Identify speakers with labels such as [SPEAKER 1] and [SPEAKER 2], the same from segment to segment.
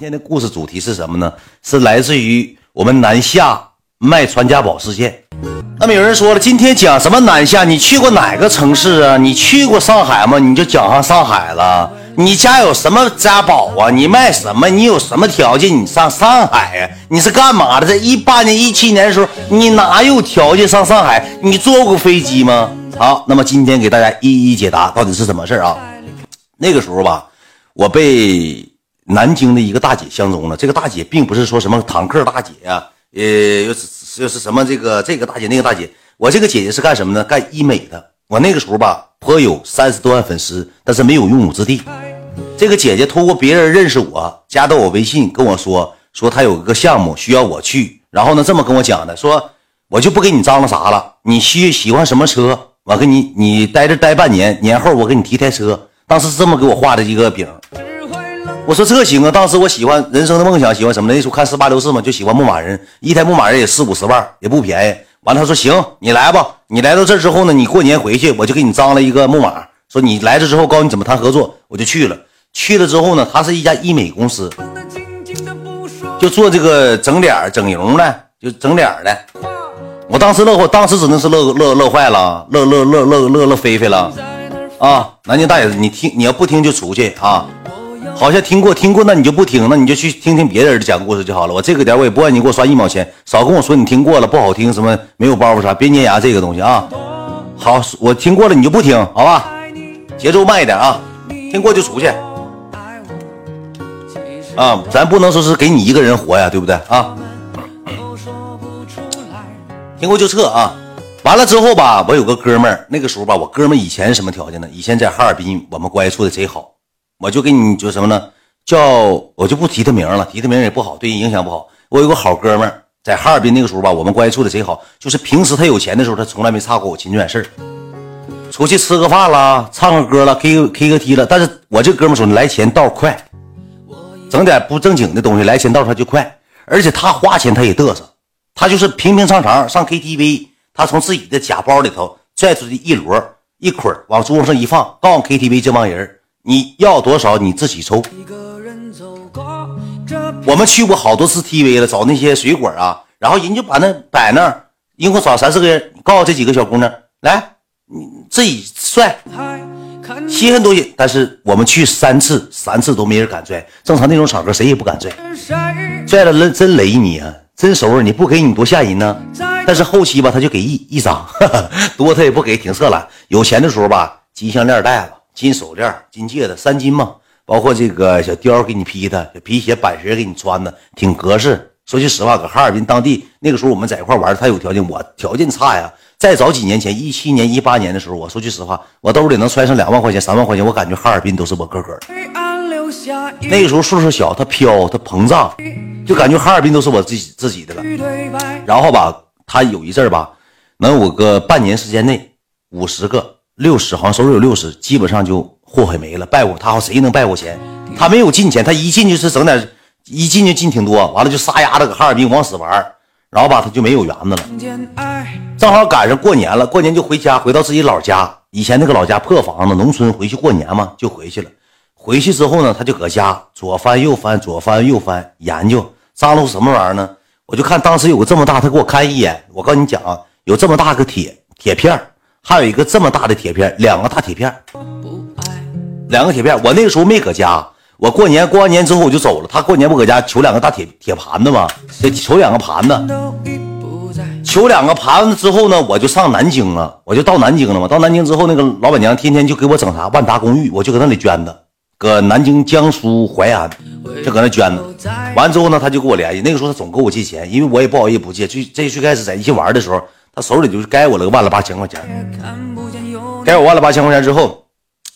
[SPEAKER 1] 今天的故事主题是什么呢？是来自于我们南下卖传家宝事件。那么有人说了，今天讲什么南下？你去过哪个城市啊？你去过上海吗？你就讲上上海了。你家有什么家宝啊？你卖什么？你有什么条件？你上上海呀？你是干嘛的？在一八年、一七年的时候，你哪有条件上上海？你坐过飞机吗？好，那么今天给大家一一解答，到底是怎么事儿啊？那个时候吧，我被。南京的一个大姐相中了，这个大姐并不是说什么坦克大姐呀，呃，又是又是什么这个这个大姐那个大姐，我这个姐姐是干什么呢？干医美的。我那个时候吧，颇有三十多万粉丝，但是没有用武之地。这个姐姐通过别人认识我，加到我微信，跟我说说她有一个项目需要我去，然后呢这么跟我讲的，说我就不给你张罗啥了，你需喜欢什么车，我给你你待这待半年，年后我给你提台车。当时是这么给我画的一个饼。我说这行啊！当时我喜欢人生的梦想，喜欢什么呢？那时候看四八六四嘛，就喜欢牧马人，一台牧马人也四五十万，也不便宜。完了，他说行，你来吧。你来到这之后呢，你过年回去，我就给你张了一个牧马。说你来这之后，告诉你怎么谈合作，我就去了。去了之后呢，他是一家医美公司，就做这个整脸、整容的，就整脸的。我当时乐坏，当时只能是乐乐乐坏了，乐乐乐乐乐乐飞飞了啊！南京大爷，你听，你要不听就出去啊！好像听过听过，那你就不听，那你就去听听别人的讲故事就好了。我这个点我也不让你给我刷一毛钱，少跟我说你听过了不好听，什么没有包袱啥，别粘牙这个东西啊。好，我听过了你就不听，好吧？节奏慢一点啊，听过就出去。啊，咱不能说是给你一个人活呀，对不对啊？听过就撤啊。完了之后吧，我有个哥们儿，那个时候吧，我哥们儿以前什么条件呢？以前在哈尔滨，我们关系处的贼好。我就给你就什么呢？叫我就不提他名了，提他名也不好，对人影响不好。我有个好哥们儿在哈尔滨，那个时候吧，我们关系处的贼好。就是平时他有钱的时候，他从来没差过我亲远事。出去吃个饭啦，唱个歌了，K K 个 T 了。但是我这哥们说来钱道快，整点不正经的东西来钱道他就快。而且他花钱他也嘚瑟，他就是平平常常上 KTV，他从自己的假包里头拽出去一摞一捆往桌子上一放，告诉 KTV 这帮人你要多少你自己抽。我们去过好多次 TV 了，找那些水果啊，然后人就把那摆那儿，一共找三四个人，告诉这几个小姑娘来，你自己拽，稀罕东西。但是我们去三次，三次都没人敢拽。正常那种场合谁也不敢拽，拽了真真雷你啊，真收拾你不给你多吓人呢。但是后期吧，他就给一一张，多他也不给，挺色懒。有钱的时候吧，金项链戴了。金手链、金戒指，三金嘛，包括这个小貂给你披的，小皮鞋、板鞋给你穿的，挺合适。说句实话，搁哈尔滨当地那个时候，我们在一块玩，他有条件，我条件差呀。再早几年前，一七年、一八年的时候，我说句实话，我兜里能揣上两万块钱、三万块钱，我感觉哈尔滨都是我个个。那个时候岁数小，他飘，他膨胀，就感觉哈尔滨都是我自己自己的了。然后吧，他有一阵吧，能有个半年时间内五十个。六十好像手里有六十，基本上就祸害没了。败过他好，谁能败过钱？他没有进钱，他一进去是整点，一进去进挺多。完了就撒丫子搁哈尔滨往死玩，然后吧他就没有园子了。正好赶上过年了，过年就回家，回到自己老家。以前那个老家破房子，农村回去过年嘛，就回去了。回去之后呢，他就搁家左翻右翻，左翻右翻，研究张罗什么玩意儿呢？我就看当时有个这么大，他给我看一眼。我告诉你讲啊，有这么大个铁铁片还有一个这么大的铁片，两个大铁片，两个铁片。我那个时候没搁家，我过年过完年之后我就走了。他过年不搁家，求两个大铁铁盘子吗？得求两个盘子，求两个盘子之后呢，我就上南京了，我就到南京了嘛。到南京之后，那个老板娘天天就给我整啥万达公寓，我就搁那里捐的，搁南京江苏淮安就搁那捐的。完之后呢，他就给我联系，那个时候他总跟我借钱，因为我也不好意思不借。最这最开始在一起玩的时候。他手里就是该我了个万了八千块钱，该我万了八千块钱之后，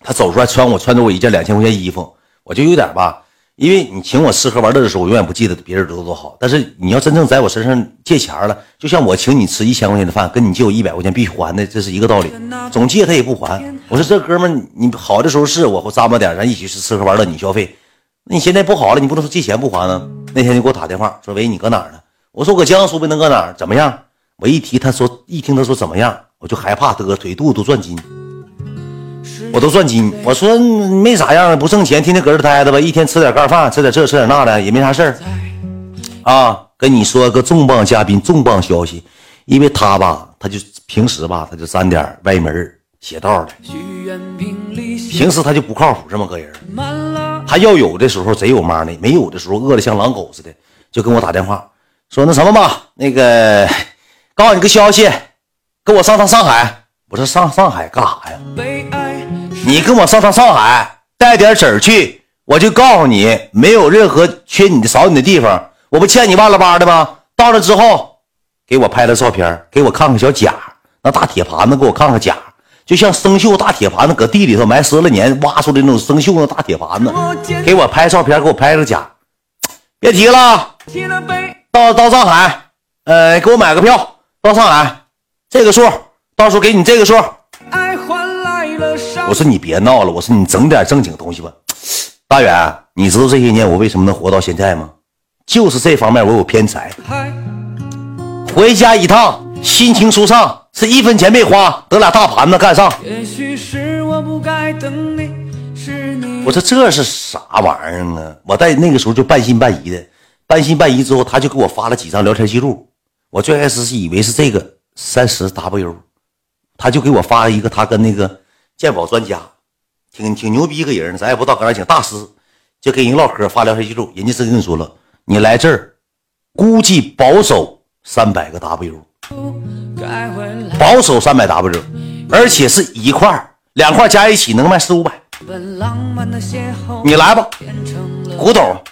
[SPEAKER 1] 他走出来穿我穿着我一件两千块钱衣服，我就有点吧，因为你请我吃喝玩乐的时候，我永远不记得别人多多好，但是你要真正在我身上借钱了，就像我请你吃一千块钱的饭，跟你借我一百块钱必须还的，这是一个道理。总借他也不还，我说这哥们你好的时候是我会咂巴点，咱一起去吃喝玩乐，你消费。那你现在不好了，你不能说借钱不还呢？那天就给我打电话说，喂，你搁哪儿呢？我说我搁江苏呗，能搁哪儿？怎么样？我一提，他说一听他说怎么样，我就害怕，得腿肚子都转筋。我都转筋。我说没啥样，不挣钱，天天搁这待着吧，一天吃点干饭，吃点这吃点那的，也没啥事儿。啊，跟你说个重磅嘉宾，重磅消息，因为他吧，他就平时吧，他就沾点歪门邪道的，平时他就不靠谱这么个人。他要有的时候贼有妈的，没有的时候饿的像狼狗似的，就跟我打电话说那什么吧，那个告诉你个消息，跟我上趟上海。我说上上海干啥呀？你跟我上趟上海，带点纸去，我就告诉你，没有任何缺你的少你的地方。我不欠你万了八的吗？到了之后，给我拍了照片，给我看看小甲，那大铁盘子，给我看看甲，就像生锈大铁盘子，搁地里头埋十来年，挖出来那种生锈的大铁盘子，给我拍照片，给我拍个甲。别提了，到到上海，呃，给我买个票到上海，这个数，到时候给你这个数。我说你别闹了，我说你整点正经东西吧。大远，你知道这些年我为什么能活到现在吗？就是这方面我有偏财，回家一趟心情舒畅，是一分钱没花，得俩大盘子干上。我说这是啥玩意儿啊？我在那个时候就半信半疑的，半信半疑之后，他就给我发了几张聊天记录。我最开始是以为是这个三十 W，他就给我发了一个他跟那个鉴宝专家，挺挺牛逼一个人，咱也不知道搁哪请大师，就跟人唠嗑发聊天记录，人家是跟你说了。你来这儿，估计保守三百个 W，保守三百 W，而且是一块两块加一起能卖四五百。你来吧，古董，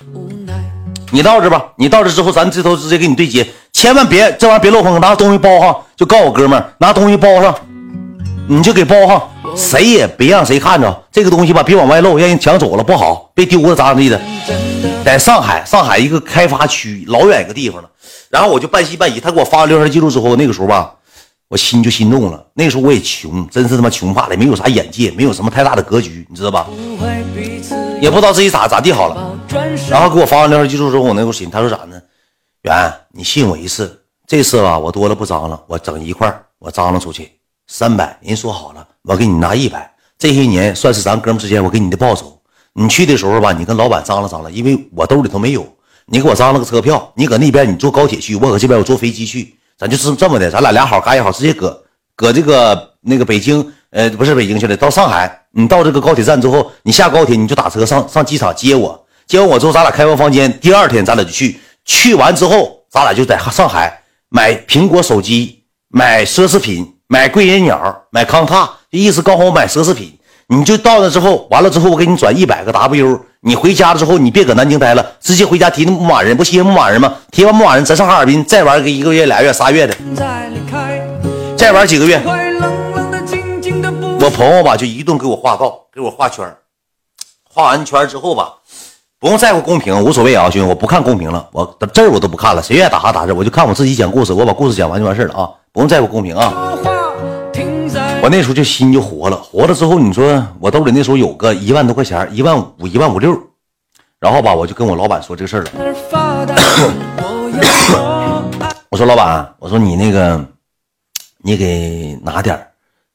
[SPEAKER 1] 你到这吧。你到这之后，咱这头直接给你对接，千万别这玩意别漏风，拿东西包上，就告诉我哥们儿拿东西包上，你就给包上，谁也别让谁看着这个东西吧，别往外漏，让人抢走了不好，别丢了咋咋地的。在上海，上海一个开发区，老远一个地方了。然后我就半信半疑，他给我发了聊天记录之后，那个时候吧，我心就心动了。那个时候我也穷，真是他妈穷怕了，没有啥眼界，没有什么太大的格局，你知道吧？也不知道自己咋咋地好了。然后给我发完聊天记录之后，我那时候心，他说啥呢？元，你信我一次，这次吧，我多了不张了，我整一块我张罗出去三百，人说好了，我给你拿一百。这些年算是咱哥们之间我给你的报酬。你去的时候吧，你跟老板张罗张罗，因为我兜里头没有，你给我张罗个车票，你搁那边你坐高铁去，我搁这边我坐飞机去，咱就是这么的，咱俩俩好干也好，直接搁搁这个那个北京，呃，不是北京去了，到上海，你到这个高铁站之后，你下高铁你就打车上上机场接我，接完我之后咱俩开完房间，第二天咱俩就去，去完之后咱俩就在上海买苹果手机，买奢侈品，买贵人鸟，买康踏，意思刚好买奢侈品。你就到那之后，完了之后，我给你转一百个 W。你回家了之后，你别搁南京待了，直接回家提那牧马人，不歇牧马人吗？提完牧马人，咱上哈尔滨再玩个一个月、俩月、仨月的，再玩几个月。我朋友吧，就一顿给我画道，给我画圈画完圈之后吧，不用在乎公平，无所谓啊，兄弟，我不看公平了，我字儿我都不看了，谁愿意打啥打字，我就看我自己讲故事，我把故事讲完就完事了啊，不用在乎公平啊。我那时候就心就活了，活了之后，你说我兜里那时候有个一万多块钱，一万五、一万五六，然后吧，我就跟我老板说这个事儿了。我说老板，我说你那个，你给拿点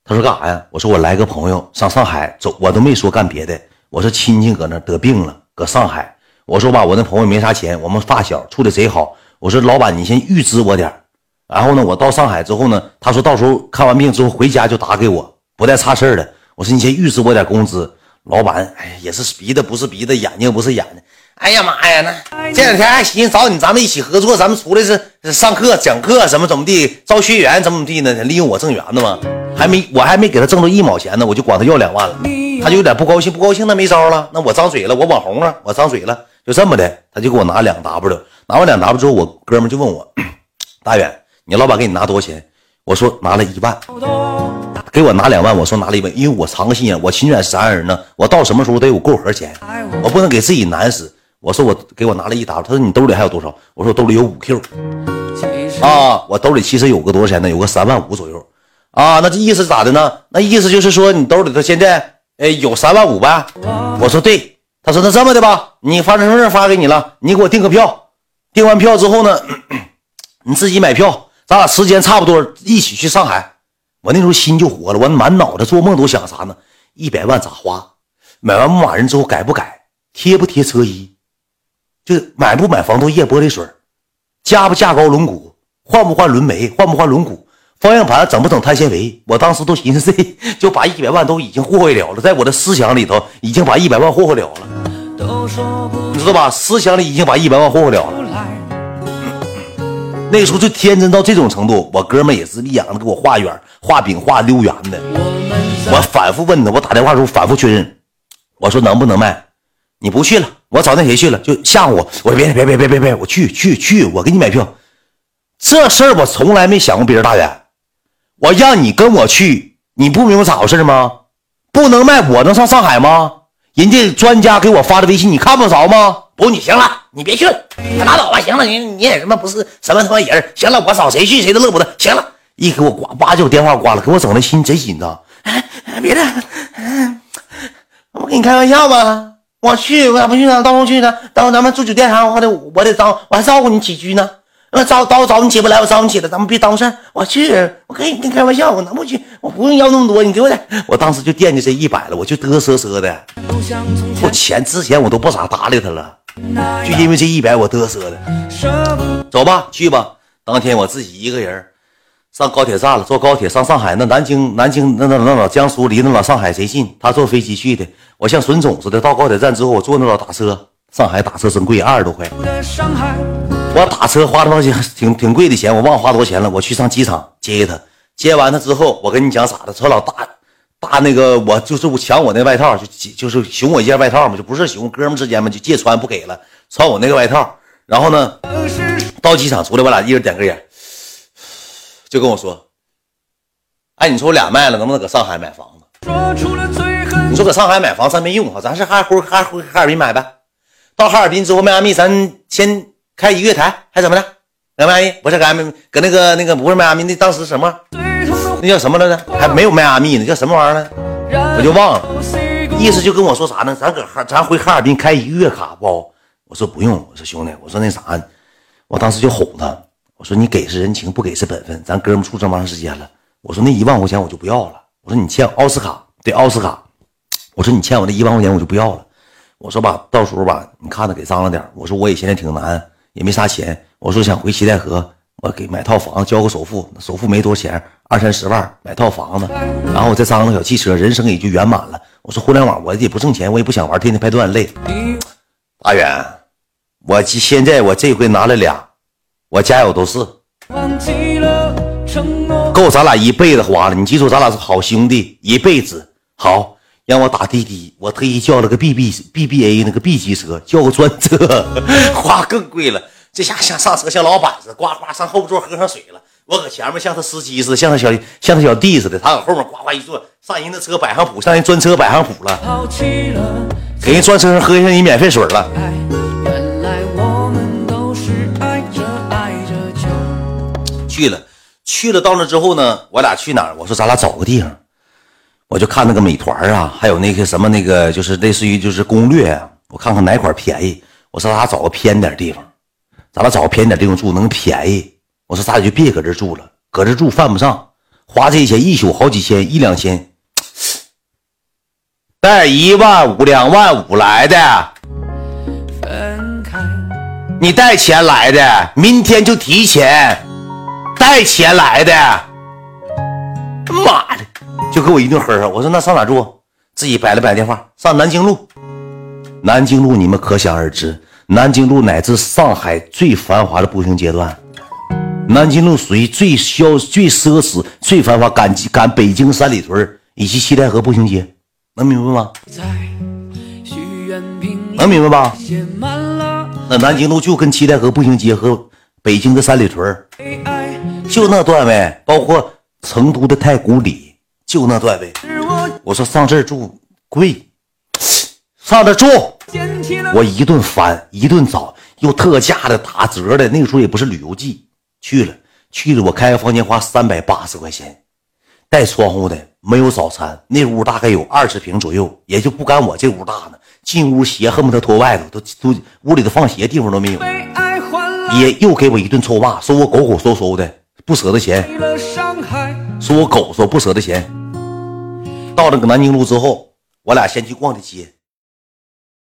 [SPEAKER 1] 他说干啥呀？我说我来个朋友上上海走，我都没说干别的。我说亲戚搁那得病了，搁上海。我说吧，我那朋友没啥钱，我们发小处的贼好。我说老板，你先预支我点然后呢，我到上海之后呢，他说到时候看完病之后回家就打给我，不带差事的。我说你先预支我点工资。老板，哎，也是鼻子不是鼻子，眼睛不是眼睛。哎呀妈呀，那这两天还寻思找你，咱们一起合作，咱们出来是上课讲课，怎么怎么地，招学员怎么地呢？利用我挣圆子吗？还没，我还没给他挣着一毛钱呢，我就管他要两万了，他就有点不高兴，不高兴那没招了。那我张嘴了，我网红啊，我张嘴了，就这么的，他就给我拿两 W，拿完两 W 之后，我哥们就问我，大远。你老板给你拿多少钱？我说拿了一万，给我拿两万。我说拿了一万，因为我藏个心眼，我勤俭是啥人呢？我到什么时候得有够盒钱，我不能给自己难死。我说我给我拿了一沓，他说你兜里还有多少？我说我兜里有五 Q，啊，我兜里其实有个多少钱呢？有个三万五左右，啊，那这意思咋的呢？那意思就是说你兜里头现在哎有三万五呗？我说对，他说那这么的吧，你发身份证发给你了，你给我订个票，订完票之后呢？你自己买票，咱俩时间差不多，一起去上海。我那时候心就活了，我满脑子做梦都想啥呢？一百万咋花？买完牧马人之后改不改？贴不贴车衣？就买不买防冻液、玻璃水？加不加高轮毂？换不换轮眉？换不换轮毂？方向盘整不整碳纤维？我当时都寻思 这就把一百万都已经霍霍了了，在我的思想里头已经把一百万霍霍了了，你知道吧？思想里已经把一百万霍霍了了。那个时候就天真到这种程度，我哥们也是一样的给我画圆、画饼、画溜圆的。我反复问他，我打电话时候反复确认，我说能不能卖？你不去了，我找那谁去了，就吓唬我。我说别别别别别别，我去去去，我给你买票。这事儿我从来没想过别人大远，我让你跟我去，你不明白咋回事吗？不能卖，我能上上海吗？人家专家给我发的微信，你看不着吗？不，你行了，你别去了，拉倒吧。行了，你你也他妈不是什么他妈人。行了，我找谁去谁都乐不得。行了，一给我挂，叭就电话挂了，给我整的心贼紧张。哎别的，我跟你开玩笑吗。我去，我咋不去呢？到时候去呢？到时候咱们住酒店啥的，我得我得照，我还照顾你起居呢。那找找找你起不来，我找你起来，咱们别耽误事儿。我去，我跟你开玩笑，我能不去？我不用要那么多，你给我点。我当时就惦记这一百了，我就嘚瑟瑟的。我钱之前我都不咋搭理他了，就因为这一百我嘚瑟的。走吧，去吧。当天我自己一个人上高铁站了，坐高铁上上海。那南京南京那那那老江苏离那老上海谁近？他坐飞机去的。我像损种似的，到高铁站之后，我坐那老打车。上海打车真贵，二十多块。我打车花了挺挺挺贵的钱，我忘花多少钱了。我去上机场接他，接完他之后，我跟你讲咋的？他老大大那个，我就是我抢我那外套，就就是熊我一件外套嘛，就不是熊哥们之间嘛，就借穿不给了，穿我那个外套。然后呢，到机场出来，我俩一人点根烟，就跟我说：“哎，你说我俩卖了，能不能搁上海买房子？你说搁上海买房咱没用哈，咱是哈回哈回哈尔滨买呗。到哈尔滨之后，迈阿密咱先。”开一个月台还怎么的？迈阿密不是迈阿密，搁那个那个不是迈阿密，那当时什么？那叫什么来着？还没有迈阿密呢，叫什么玩意儿呢？我就忘了。意思就跟我说啥呢？咱搁哈，咱回哈尔滨开一个月卡不？我说不用。我说兄弟，我说那啥，我当时就哄他。我说你给是人情，不给是本分。咱哥们处这么长时间了，我说那一万块钱我就不要了。我说你欠奥斯卡对奥斯卡，我说你欠我那一万块钱我就不要了。我说吧，到时候吧，你看着给张罗点。我说我也现在挺难。也没啥钱，我说想回七台河，我给买套房，交个首付，首付没多少钱，二三十万买套房子，然后我再张个小汽车，人生也就圆满了。我说互联网我也不挣钱，我也不想玩，天天拍段累。阿远，我现在我这回拿了俩，我家有都是，够咱俩一辈子花了。你记住，咱俩是好兄弟，一辈子好。让我打滴滴，我特意叫了个 B B B B A 那个 B 级车，叫个专车，花更贵了。这下像上车像老板似的，呱呱上后座喝上水了。我搁前面像他司机似的，像他小像他小弟似的，他搁后面呱呱一坐，上人的车摆上谱，上人专车摆上谱了，给人专车上喝下你免费水了。去了，到那之后呢，我俩去哪儿？我说咱俩找个地方。我就看那个美团啊，还有那个什么那个，就是类似于就是攻略啊，我看看哪块便宜。我说咱俩找个偏点地方，咱俩找个偏点地方住能便宜。我说咱俩就别搁这住了，搁这住犯不上，花这些钱一宿好几千一两千，带一万五两万五来的，你带钱来的，明天就提钱，带钱来的，妈的！就给我一顿呵呵，我说那上哪住？自己摆了摆电话，上南京路。南京路你们可想而知，南京路乃至上海最繁华的步行阶段。南京路属于最消、最奢侈、最繁华，赶赶北京三里屯以及西戴河步行街，能明白吗？能明白吧？那南京路就跟七台河步行街和北京的三里屯就那段位，包括成都的太古里。就那段位，我说上这儿住贵，上这住，我一顿翻，一顿找，又特价的、打折的。那个时候也不是旅游季，去了去了，我开个房间花三百八十块钱，带窗户的，没有早餐。那屋大概有二十平左右，也就不赶我这屋大呢。进屋鞋恨不得脱外头，都都屋里头放鞋地方都没有。也又给我一顿臭骂，说我狗狗嗖嗖的，不舍得钱，说我狗说不舍得钱。到了个南京路之后，我俩先去逛的街。